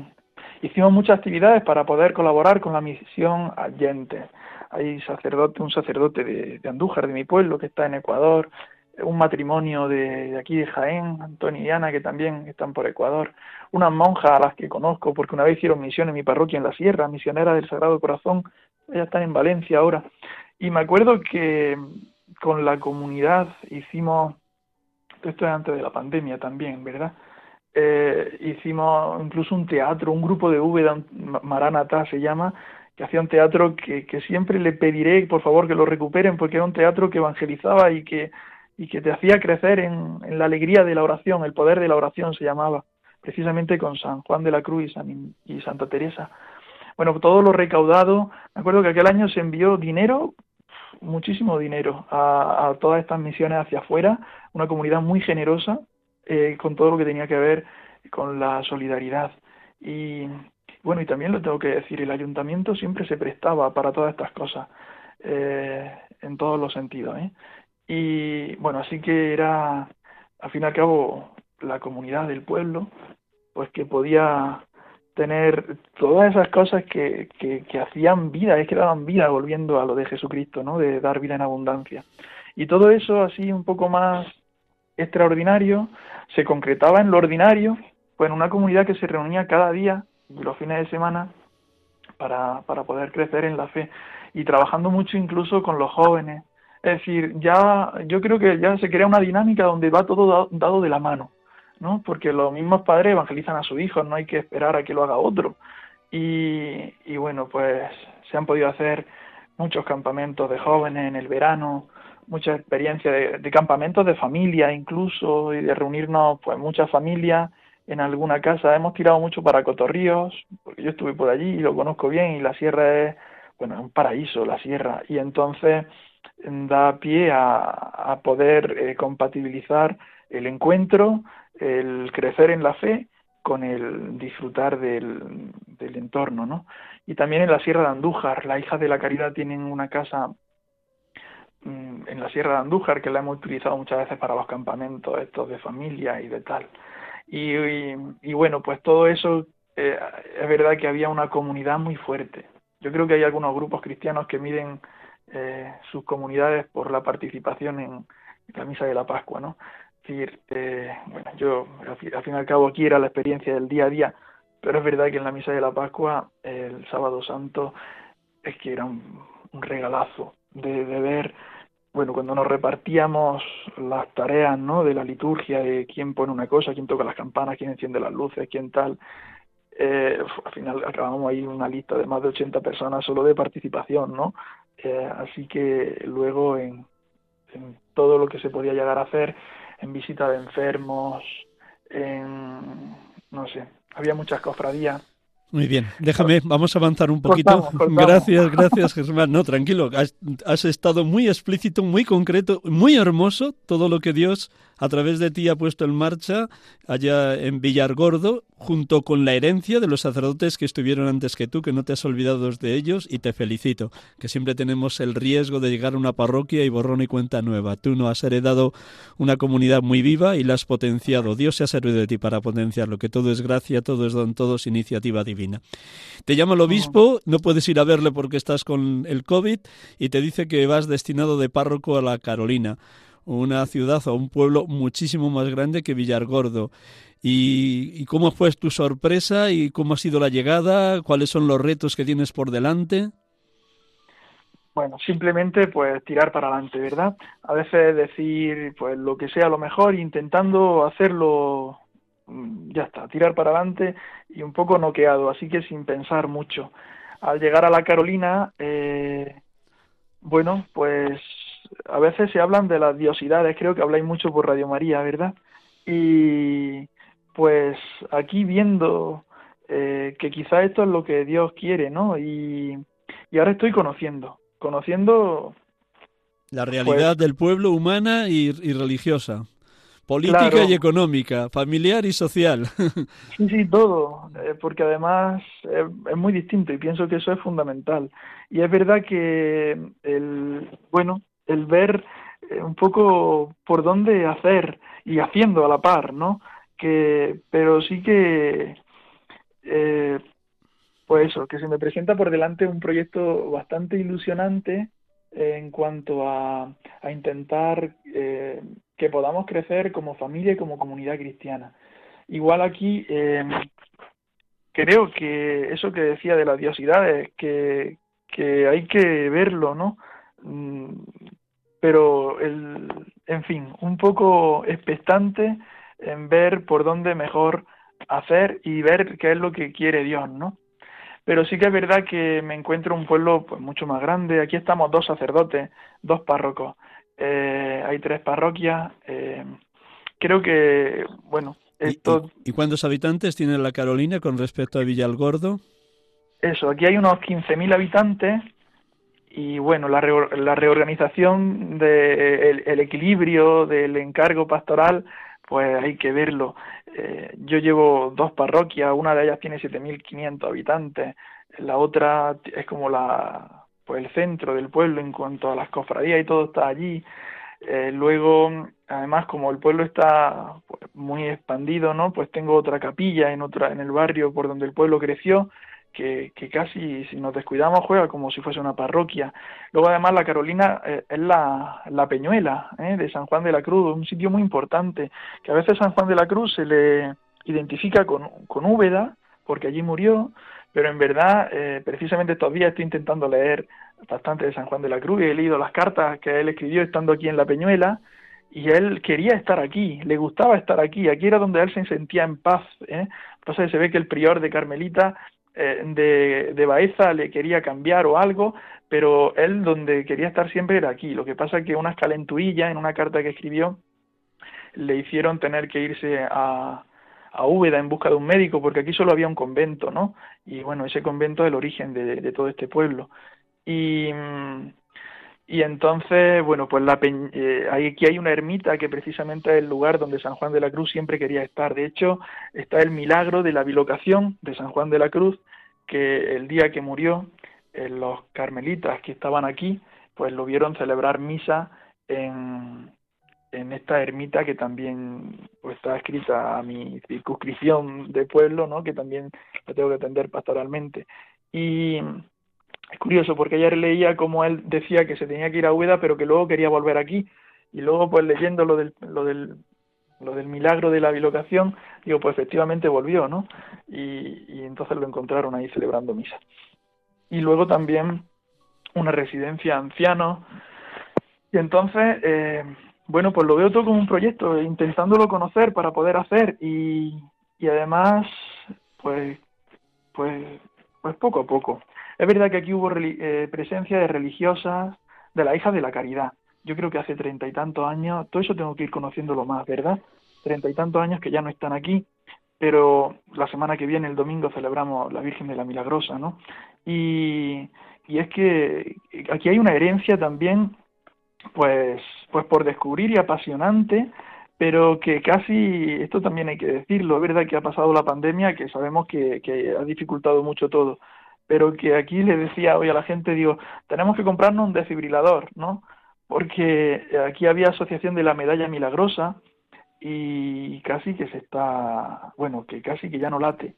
hicimos muchas actividades para poder colaborar con la misión Allente. Hay sacerdote, un sacerdote de Andújar, de mi pueblo, que está en Ecuador, un matrimonio de, aquí de Jaén, Antonio y Ana, que también están por Ecuador, unas monjas a las que conozco, porque una vez hicieron misión en mi parroquia en la Sierra, misioneras del Sagrado Corazón, ellas están en Valencia ahora. Y me acuerdo que con la comunidad hicimos, esto es antes de la pandemia también, ¿verdad? Eh, hicimos incluso un teatro, un grupo de V, Maranatá se llama, que hacía un teatro que, que siempre le pediré, por favor, que lo recuperen, porque era un teatro que evangelizaba y que y que te hacía crecer en, la alegría de la oración, el poder de la oración se llamaba, precisamente con San Juan de la Cruz y, San, y Santa Teresa. Bueno, todo lo recaudado, me acuerdo que aquel año se envió dinero, muchísimo dinero, a, a todas estas misiones hacia afuera, una comunidad muy generosa, eh, con todo lo que tenía que ver con la solidaridad. Y bueno, y también lo tengo que decir, el ayuntamiento siempre se prestaba para todas estas cosas, eh, en todos los sentidos. ¿eh? Y bueno, así que era, al fin y al cabo, la comunidad del pueblo, pues que podía tener todas esas cosas que, que, hacían vida, es que daban vida volviendo a lo de Jesucristo, ¿no? De dar vida en abundancia. Y todo eso así un poco más extraordinario se concretaba en lo ordinario, pues en una comunidad que se reunía cada día, los fines de semana, para, para poder crecer en la fe y trabajando mucho incluso con los jóvenes, es decir, ya yo creo que ya se crea una dinámica donde va todo dado de la mano, ¿no? Porque los mismos padres evangelizan a sus hijos, no hay que esperar a que lo haga otro. Y, y bueno, pues se han podido hacer muchos campamentos de jóvenes en el verano, mucha experiencia de, de campamentos de familia incluso, y de reunirnos pues muchas familias en alguna casa. Hemos tirado mucho para Cotorríos, porque yo estuve por allí y lo conozco bien, y la sierra es, bueno, un paraíso, la sierra. Y entonces da pie a, poder eh, compatibilizar el encuentro, el crecer en la fe con el disfrutar del, entorno, ¿no? Y también en la Sierra de Andújar, las hijas de la caridad tienen una casa mmm, en la Sierra de Andújar que la hemos utilizado muchas veces para los campamentos estos de familia y de tal. Y, y, y bueno, pues todo eso eh, es verdad que había una comunidad muy fuerte. Yo creo que hay algunos grupos cristianos que miden eh, sus comunidades por la participación en, la misa de la Pascua, ¿no? Es decir, eh, bueno, yo al fin, y al cabo aquí era la experiencia del día a día, pero es verdad que en la misa de la Pascua, el sábado santo, es que era un, un regalazo de, de ver bueno, cuando nos repartíamos las tareas, ¿no? De la liturgia, de quién pone una cosa, quién toca las campanas, quién enciende las luces, quién tal, eh, al final acabamos ahí una lista de más de 80 personas solo de participación, ¿no? Eh, así que luego en, en, todo lo que se podía llegar a hacer, en visita de enfermos, en, no sé, había muchas cofradías muy bien, déjame, vamos a avanzar un poquito. Cortamos, [laughs] cortamos. Gracias, gracias, Germán. No, tranquilo, has, has, estado muy explícito, muy concreto, muy hermoso todo lo que Dios a través de ti ha puesto en marcha allá en Villargordo, junto con la herencia de los sacerdotes que estuvieron antes que tú, que no te has olvidado de ellos, y te felicito, que siempre tenemos el riesgo de llegar a una parroquia y borrón y cuenta nueva. Tú no has heredado una comunidad muy viva y la has potenciado. Dios se ha servido de ti para potenciarlo, que todo es gracia, todo es don, todo es iniciativa divina. Te llama el obispo, no puedes ir a verle porque estás con el COVID y te dice que vas destinado de párroco a la Carolina una ciudad o un pueblo muchísimo más grande que Villargordo. ¿Y, ¿Y cómo fue tu sorpresa y cómo ha sido la llegada? ¿Cuáles son los retos que tienes por delante? Bueno, simplemente pues tirar para adelante, ¿verdad? A veces decir pues lo que sea lo mejor, intentando hacerlo, mm, ya está, tirar para adelante y un poco noqueado, así que sin pensar mucho. Al llegar a la Carolina, eh, bueno, pues a veces se hablan de las diosidades, creo que habláis mucho por Radio María, ¿verdad? Y pues aquí viendo eh, que quizá esto es lo que Dios quiere, ¿no? Y, y ahora estoy conociendo, conociendo... La realidad pues del pueblo humana y, y religiosa. Política Claro. y económica, familiar y social. [laughs] Sí, sí, todo, eh, porque además es muy distinto y pienso que eso es fundamental. Y es verdad que el, bueno, el ver eh, un poco por dónde hacer y haciendo a la par, ¿no? Que, pero sí que, eh, pues eso, que se me presenta por delante un proyecto bastante ilusionante en cuanto a, a intentar eh, que podamos crecer como familia y como comunidad cristiana. Igual aquí eh, creo que eso que decía de las diosidades, que, que hay que verlo, ¿no? Pero, el, en fin, un poco expectante en ver por dónde mejor hacer y ver qué es lo que quiere Dios, ¿no? Pero sí que es verdad que me encuentro un pueblo pues mucho más grande. Aquí estamos dos sacerdotes, dos párrocos. Eh, hay tres parroquias. eh, creo que, bueno, ¿Y, esto, y, y cuántos habitantes tiene la Carolina con respecto a Villalgordo? eso, aquí hay unos 15.000 habitantes y bueno, la, la reorganización del el equilibrio del encargo pastoral, pues hay que verlo. Eh, yo llevo dos parroquias, una de ellas tiene 7.500 habitantes, la otra es como la, pues el centro del pueblo en cuanto a las cofradías y todo está allí. Eh, luego, además, como el pueblo está pues, muy expandido, ¿no? Pues tengo otra capilla en otra, en el barrio por donde el pueblo creció, que, casi, si nos descuidamos, juega como si fuese una parroquia. Luego, además, la Carolina eh, es la, la Peñuela ¿eh? de San Juan de la Cruz, un sitio muy importante, que a veces San Juan de la Cruz se le identifica con, con Úbeda, porque allí murió, pero en verdad, eh, precisamente estos días estoy intentando leer bastante de San Juan de la Cruz y he leído las cartas que él escribió estando aquí en la Peñuela y él quería estar aquí, le gustaba estar aquí, aquí era donde él se sentía en paz. ¿eh? Entonces se ve que el prior de Carmelita eh, de, de Baeza le quería cambiar o algo, pero él donde quería estar siempre era aquí. Lo que pasa es que unas calentuillas en una carta que escribió le hicieron tener que irse a, a Úbeda en busca de un médico, porque aquí solo había un convento, ¿no? Y bueno, ese convento es el origen de, de todo este pueblo. Y, mm, y entonces, bueno, pues la eh, aquí hay una ermita que precisamente es el lugar donde San Juan de la Cruz siempre quería estar. De hecho, está el milagro de la bilocación de San Juan de la Cruz, que el día que murió, eh, los carmelitas que estaban aquí, pues lo vieron celebrar misa en, en esta ermita que también pues, está escrita a mi circunscripción de pueblo, ¿no? que también la tengo que atender pastoralmente. Y es curioso porque ayer leía como él decía que se tenía que ir a Úbeda, pero que luego quería volver aquí. Y luego, pues leyendo lo del, lo del, lo del milagro de la bilocación, digo, pues efectivamente volvió, ¿no? Y, y entonces lo encontraron ahí celebrando misa. Y luego también una residencia ancianos. Y entonces, eh, bueno, pues lo veo todo como un proyecto, intentándolo conocer para poder hacer y, y además, pues, pues, pues poco a poco. Es verdad que aquí hubo eh, presencia de religiosas, de la hija de la caridad. Yo creo que hace treinta y tantos años, todo eso tengo que ir conociéndolo más, ¿verdad? Treinta y tantos años que ya no están aquí, pero la semana que viene, el domingo, celebramos la Virgen de la Milagrosa, ¿no? Y, es que aquí hay una herencia también, pues, pues por descubrir y apasionante, pero que casi, esto también hay que decirlo, es verdad que ha pasado la pandemia, que sabemos que ha dificultado mucho todo, pero que aquí le decía hoy a la gente, digo, tenemos que comprarnos un desfibrilador, ¿no? Porque aquí había asociación de la medalla milagrosa y casi que se está, bueno, que casi que ya no late.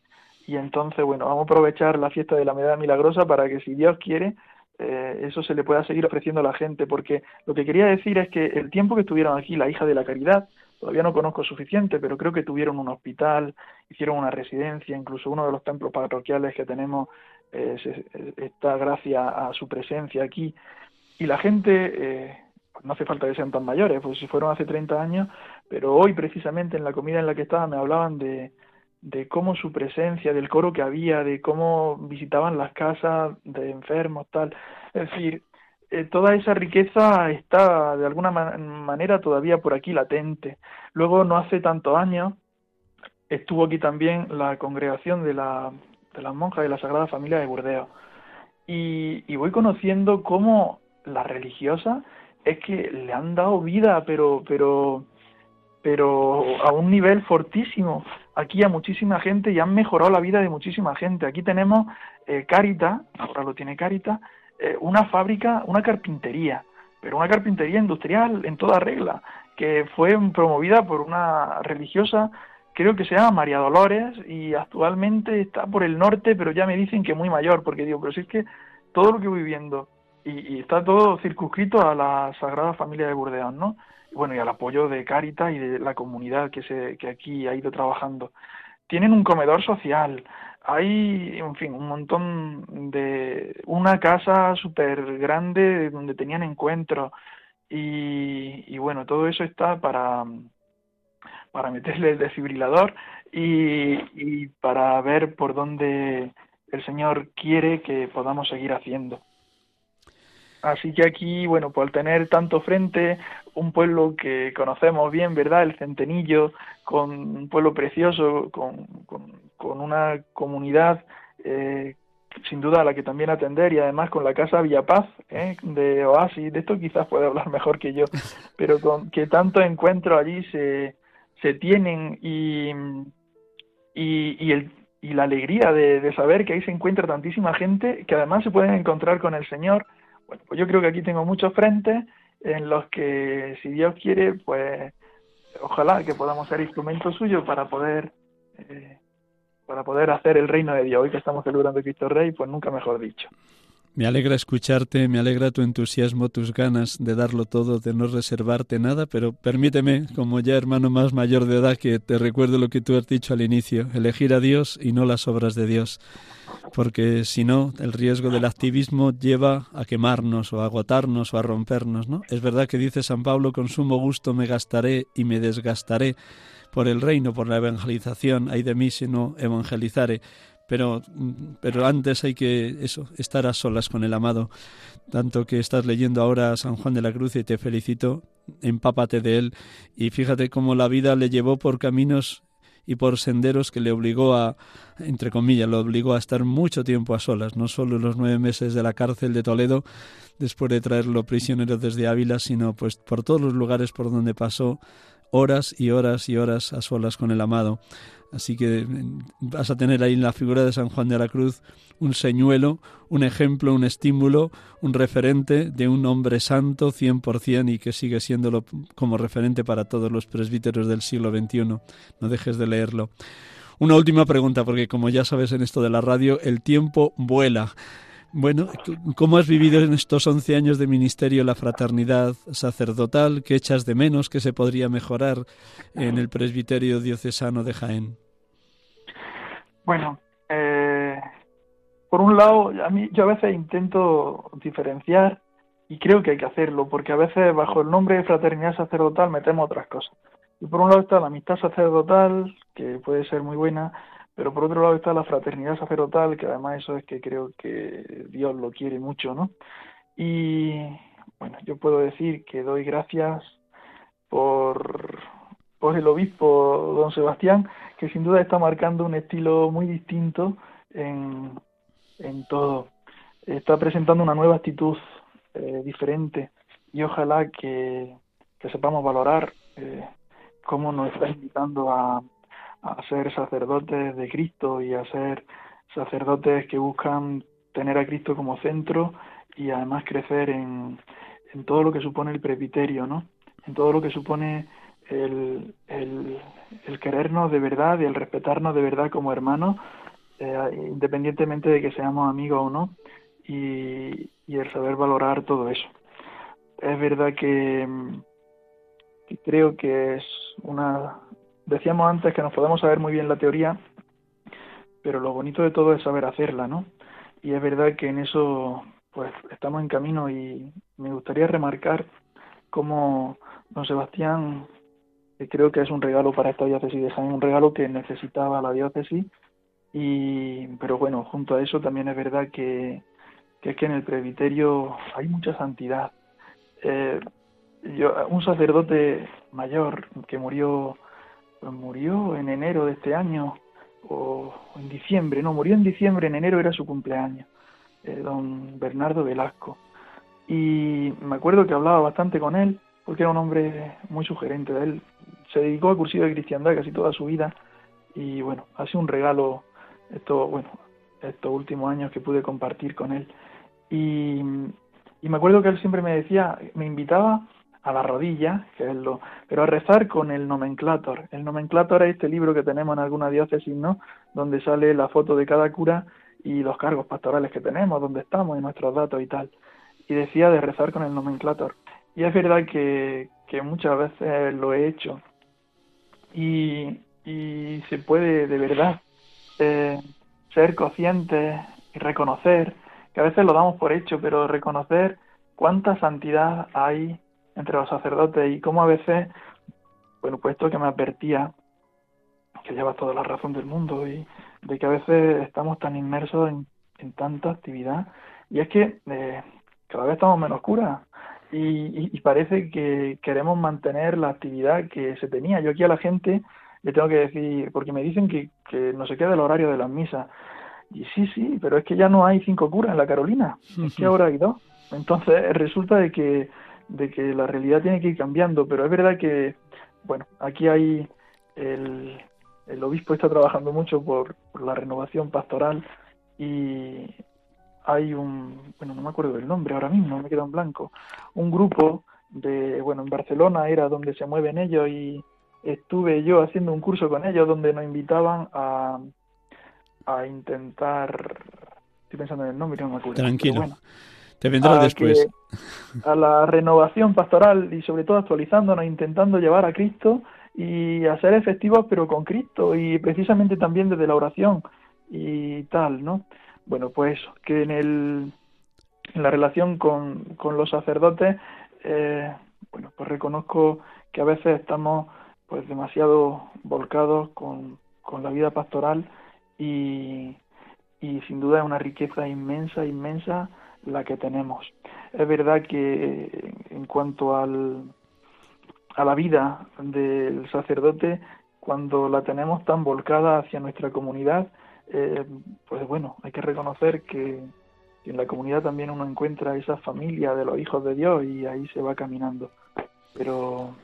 Y entonces, bueno, vamos a aprovechar la fiesta de la medalla milagrosa para que si Dios quiere, eh, eso se le pueda seguir ofreciendo a la gente, porque lo que quería decir es que el tiempo que estuvieron aquí la hija de la caridad, todavía no conozco suficiente, pero creo que tuvieron un hospital, hicieron una residencia, incluso uno de los templos parroquiales que tenemos eh, está gracias a su presencia aquí. Y la gente, eh, no hace falta que sean tan mayores, pues si fueron hace 30 años, pero hoy precisamente en la comida en la que estaba me hablaban de, de cómo su presencia, del coro que había, de cómo visitaban las casas de enfermos, tal. Es decir, eh, toda esa riqueza está de alguna manera todavía por aquí latente. Luego, no hace tantos años, estuvo aquí también la congregación de, la, de las monjas de la Sagrada Familia de Burdeos. Y, voy conociendo cómo las religiosas es que le han dado vida, pero, pero pero a un nivel fortísimo aquí a muchísima gente y han mejorado la vida de muchísima gente. Aquí tenemos eh, Carita, ahora lo tiene Carita, eh, una fábrica, una carpintería, pero una carpintería industrial en toda regla, que fue promovida por una religiosa, creo que se llama María Dolores, y actualmente está por el norte, pero ya me dicen que muy mayor, porque digo, pero si es que todo lo que voy viendo, y, está todo circunscrito a la Sagrada Familia de Burdeos, ¿no? bueno, y al apoyo de Caritas y de la comunidad que, se, que aquí ha ido trabajando. Tienen un comedor social, hay, en fin, un montón de... una casa súper grande donde tenían encuentros y, y, bueno, todo eso está para, para meterle el desfibrilador y, y para ver por dónde el Señor quiere que podamos seguir haciendo. Así que aquí, bueno, por tener tanto frente, un pueblo que conocemos bien, ¿verdad? El Centenillo, con un pueblo precioso, con, con, una comunidad eh, sin duda a la que también atender y además con la casa Villapaz ¿eh? de Oasis, de esto quizás puede hablar [laughs] mejor que yo, pero con que tanto encuentro allí se, se tienen y, y, el, y la alegría de, de saber que ahí se encuentra tantísima gente que además se pueden encontrar con el Señor bueno, pues yo creo que aquí tengo muchos frentes en los que, si Dios quiere, pues ojalá que podamos ser instrumentos suyos para poder eh, para poder hacer el reino de Dios. Hoy que estamos celebrando Cristo Rey, pues nunca mejor dicho. Me alegra escucharte, me alegra tu entusiasmo, tus ganas de darlo todo, de no reservarte nada, pero permíteme, como ya hermano más mayor de edad, que te recuerdo lo que tú has dicho al inicio, elegir a Dios y no las obras de Dios porque si no, el riesgo del activismo lleva a quemarnos o a agotarnos o a rompernos, ¿no? Es verdad que dice San Pablo, con sumo gusto me gastaré y me desgastaré por el reino, por la evangelización, hay de mí si no evangelizare, pero, pero antes hay que eso, estar a solas con el amado, tanto que estás leyendo ahora a San Juan de la Cruz y te felicito, empápate de él y fíjate cómo la vida le llevó por caminos y por senderos que le obligó a, entre comillas, lo obligó a estar mucho tiempo a solas, no solo los nueve meses de la cárcel de Toledo, después de traerlo prisionero desde Ávila, sino pues por todos los lugares por donde pasó horas y horas y horas a solas con el amado. Así que mm, vas a tener ahí en la figura de San Juan de la Cruz un señuelo, un ejemplo, un estímulo, un referente de un hombre santo 100% y que sigue siéndolo como referente para todos los presbíteros del siglo XXI. No dejes de leerlo. Una última pregunta, porque como ya sabes en esto de la radio, el tiempo vuela. Bueno, ¿cómo has vivido en estos 11 años de ministerio la fraternidad sacerdotal? ¿Qué echas de menos que se podría mejorar en el presbiterio diocesano de Jaén? Bueno, eh, por un lado, a mí, yo a veces intento diferenciar y creo que hay que hacerlo, porque a veces bajo el nombre de fraternidad sacerdotal metemos otras cosas. Y por un lado está la amistad sacerdotal, que puede ser muy buena, pero por otro lado está la fraternidad sacerdotal, que además eso es que creo que Dios lo quiere mucho, ¿no? Y bueno, yo puedo decir que doy gracias por, por el obispo don Sebastián, que sin duda está marcando un estilo muy distinto en, en todo. Está presentando una nueva actitud eh, diferente y ojalá que, que sepamos valorar eh, cómo nos está invitando a, a ser sacerdotes de Cristo y a ser sacerdotes que buscan tener a Cristo como centro y además crecer en, en todo lo que supone el presbiterio, ¿no? En todo lo que supone el, el, querernos de verdad y el respetarnos de verdad como hermanos, eh, independientemente de que seamos amigos o no. Y, y el saber valorar todo eso. Es verdad que, que creo que es una... Decíamos antes que nos podemos saber muy bien la teoría, pero lo bonito de todo es saber hacerla, ¿no? Y es verdad que en eso pues estamos en camino y me gustaría remarcar cómo don Sebastián que creo que es un regalo para esta diócesis de Jaén, un regalo que necesitaba la diócesis y pero bueno, junto a eso también es verdad que, que es que en el presbiterio hay mucha santidad. Eh, yo, un sacerdote mayor que murió pues murió en enero de este año o en diciembre, no, murió en diciembre, en enero era su cumpleaños, eh, don Bernardo Velasco. Y me acuerdo que hablaba bastante con él, porque era un hombre muy sugerente de él. Se dedicó al cursillo de cristiandad casi toda su vida y bueno, ha sido un regalo esto, bueno, estos últimos años que pude compartir con él. Y, me acuerdo que él siempre me decía, me invitaba a la rodilla, que es lo, pero a rezar con el nomenclator. El nomenclator es este libro que tenemos en alguna diócesis, ¿no? Donde sale la foto de cada cura y los cargos pastorales que tenemos, donde estamos y nuestros datos y tal. Y decía de rezar con el nomenclator. Y es verdad que, que muchas veces lo he hecho. Y, y se puede de verdad eh, ser consciente y reconocer, que a veces lo damos por hecho, pero reconocer cuánta santidad hay entre los sacerdotes y cómo a veces, bueno, pues esto que me advertía, que lleva toda la razón del mundo y de que a veces estamos tan inmersos en, tanta actividad y es que eh, cada vez estamos menos curas y, y, parece que queremos mantener la actividad que se tenía. Yo aquí a la gente le tengo que decir, porque me dicen que, que no se queda el horario de las misas. Y sí, sí, pero es que ya no hay cinco curas en la Carolina, es que [laughs] ahora hay dos. Entonces resulta de que de que la realidad tiene que ir cambiando, pero es verdad que, bueno, aquí hay el, el obispo está trabajando mucho por, la renovación pastoral y hay un, bueno, no me acuerdo del nombre ahora mismo, me queda en blanco, un grupo de, bueno, en Barcelona era donde se mueven ellos y estuve yo haciendo un curso con ellos donde nos invitaban a, a intentar, estoy pensando en el nombre, no me acuerdo. Tranquilo. Te vendrá después. a la renovación pastoral y sobre todo actualizándonos, intentando llevar a Cristo y a ser efectivos pero con Cristo y precisamente también desde la oración y tal, ¿no? Bueno, pues que en, el, en la relación con, con los sacerdotes, eh, bueno, pues reconozco que a veces estamos pues demasiado volcados con, con la vida pastoral y, y sin duda es una riqueza inmensa, inmensa la que tenemos. Es verdad que en cuanto al, a la vida del sacerdote, cuando la tenemos tan volcada hacia nuestra comunidad, eh, pues bueno, hay que reconocer que en la comunidad también uno encuentra esa familia de los hijos de Dios y ahí se va caminando. Pero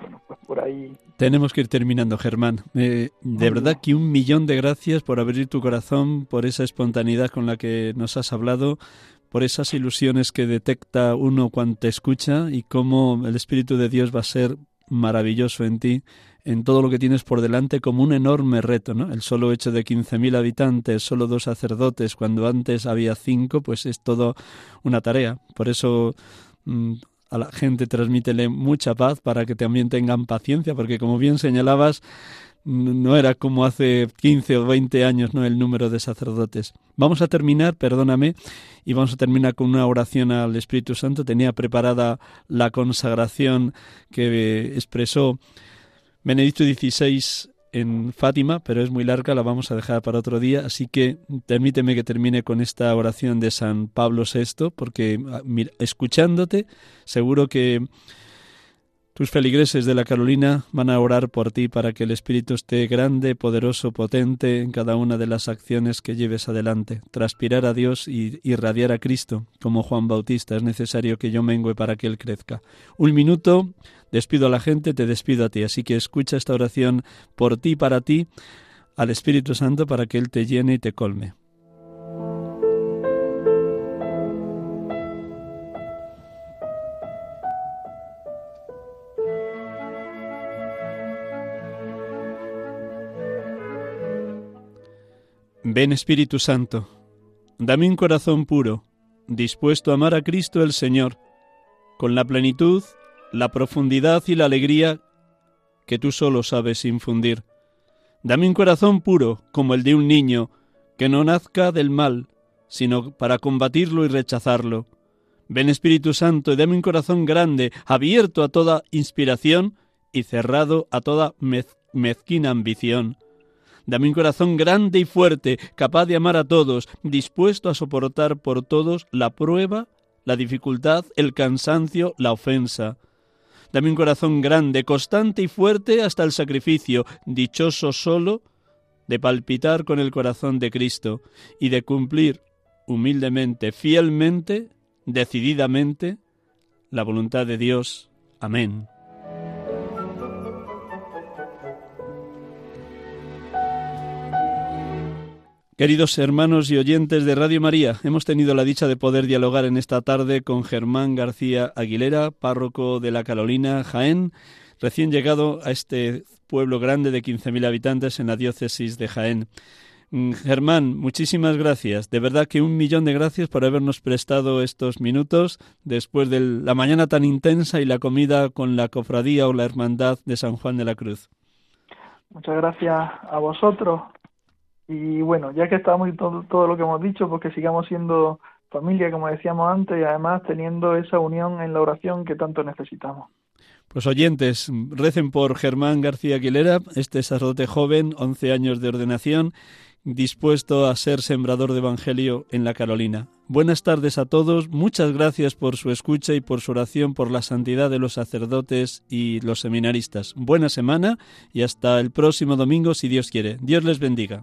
bueno, pues por ahí. Tenemos que ir terminando, Germán. Eh, de verdad que un millón de gracias por abrir tu corazón, por esa espontaneidad con la que nos has hablado, por esas ilusiones que detecta uno cuando te escucha y cómo el Espíritu de Dios va a ser maravilloso en ti, en todo lo que tienes por delante como un enorme reto, ¿no? El solo hecho de 15.000 habitantes, solo dos sacerdotes, cuando antes había cinco, pues es todo una tarea. Por eso mm, a la gente transmítele mucha paz para que también tengan paciencia, porque como bien señalabas, no era como hace 15 o 20 años, ¿no? El número de sacerdotes. Vamos a terminar, perdóname, y vamos a terminar con una oración al Espíritu Santo. Tenía preparada la consagración que expresó Benedicto XVI en Fátima, pero es muy larga, la vamos a dejar para otro día, así que permíteme que termine con esta oración de San Pablo VI, porque ah, escuchándote, seguro que tus feligreses de la Carolina van a orar por ti para que el Espíritu esté grande, poderoso, potente en cada una de las acciones que lleves adelante. Transpirar a Dios y irradiar a Cristo, como Juan Bautista. Es necesario que yo mengue para que Él crezca. Un minuto, despido a la gente, te despido a ti. Así que escucha esta oración por ti, para ti, al Espíritu Santo, para que Él te llene y te colme. Ven Espíritu Santo, dame un corazón puro, dispuesto a amar a Cristo el Señor, con la plenitud, la profundidad y la alegría que tú solo sabes infundir. Dame un corazón puro, como el de un niño, que no nazca del mal, sino para combatirlo y rechazarlo. Ven Espíritu Santo y dame un corazón grande, abierto a toda inspiración y cerrado a toda mezquina ambición. Dame un corazón grande y fuerte, capaz de amar a todos, dispuesto a soportar por todos la prueba, la dificultad, el cansancio, la ofensa. Dame un corazón grande, constante y fuerte hasta el sacrificio, dichoso solo de palpitar con el corazón de Cristo y de cumplir humildemente, fielmente, decididamente, la voluntad de Dios. Amén. Queridos hermanos y oyentes de Radio María, hemos tenido la dicha de poder dialogar en esta tarde con Germán García Aguilera, párroco de la Carolina, Jaén, recién llegado a este pueblo grande de 15.000 habitantes en la diócesis de Jaén. Mm, Germán, muchísimas gracias. De verdad que un millón de gracias por habernos prestado estos minutos después de la mañana tan intensa y la comida con la cofradía o la hermandad de San Juan de la Cruz. Muchas gracias a vosotros y bueno, ya que estamos y todo, todo lo que hemos dicho, pues que sigamos siendo familia, como decíamos antes, y además teniendo esa unión en la oración que tanto necesitamos. Pues oyentes, recen por Germán García Aguilera, este sacerdote joven, 11 años de ordenación, dispuesto a ser sembrador de Evangelio en la Carolina. Buenas tardes a todos, muchas gracias por su escucha y por su oración por la santidad de los sacerdotes y los seminaristas. Buena semana y hasta el próximo domingo si Dios quiere. Dios les bendiga.